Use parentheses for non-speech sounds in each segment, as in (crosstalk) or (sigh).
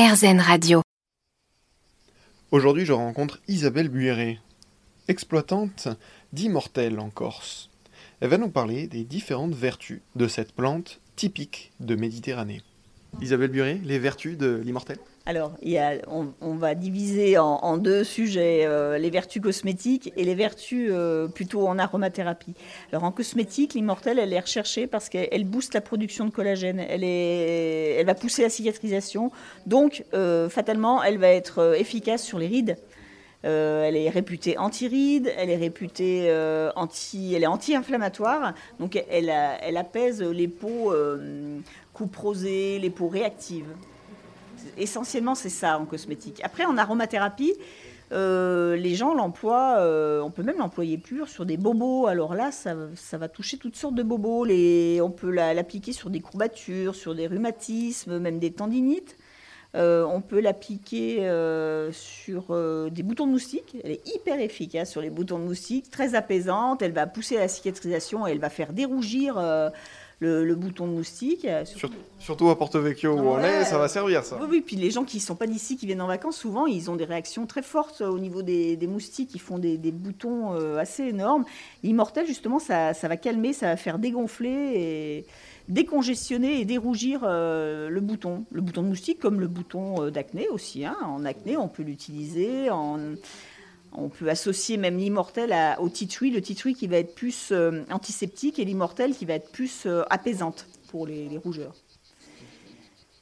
RZN Radio. Aujourd'hui, je rencontre Isabelle Buéré, exploitante d'immortelle en Corse. Elle va nous parler des différentes vertus de cette plante typique de Méditerranée. Isabelle Buéré, les vertus de l'immortelle alors, on, va diviser en, deux sujets, euh, les vertus cosmétiques et les vertus euh, plutôt en aromathérapie. Alors, en cosmétique, l'immortelle, elle est recherchée parce qu'elle booste la production de collagène, elle, est, elle va pousser la cicatrisation, donc euh, fatalement, elle va être efficace sur les rides. Elle est réputée anti-rides, elle est réputée anti, elle est anti-inflammatoire, donc elle, elle, apaise les peaux couperosées, les peaux réactives essentiellement, c'est ça en cosmétique. Après, en aromathérapie, euh, les gens l'emploient, euh, on peut même l'employer pur sur des bobos. Alors là, ça, va toucher toutes sortes de bobos. On peut l'appliquer sur des courbatures, sur des rhumatismes, même des tendinites. Euh, on peut l'appliquer sur des boutons de moustiques. Elle est hyper efficace sur les boutons de moustiques, très apaisante. Elle va pousser la cicatrisation et elle va faire dérougir le, bouton de moustique. Euh, surtout, à Porto Vecchio où on est, ça va servir ça. Oui, oui, puis les gens qui ne sont pas d'ici, qui viennent en vacances, souvent ils ont des réactions très fortes au niveau des, moustiques, ils font des, boutons euh, assez énormes. L'immortel, justement, ça, va calmer, ça va faire dégonfler et décongestionner et dérougir euh, le bouton. Le bouton de moustique comme le bouton d'acné aussi. Hein. En acné, on peut l'utiliser. En on peut associer même l'immortel au titri, le titri qui va être plus euh, antiseptique et l'immortel qui va être plus euh, apaisante pour les, rougeurs.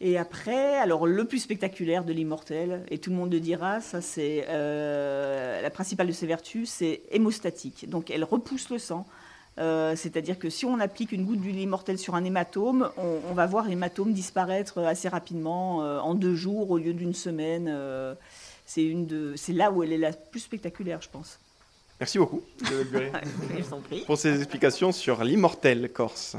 Et après, alors le plus spectaculaire de l'immortel, et tout le monde le dira, ça c'est euh, la principale de ses vertus, c'est hémostatique. Donc elle repousse le sang. C'est-à-dire que si on applique une goutte d'huile immortelle sur un hématome, on, va voir l'hématome disparaître assez rapidement, en deux jours au lieu d'une semaine c'est une de, c'est là où elle est la plus spectaculaire, je pense. Merci beaucoup, (laughs) pour ces explications sur l'immortel corse.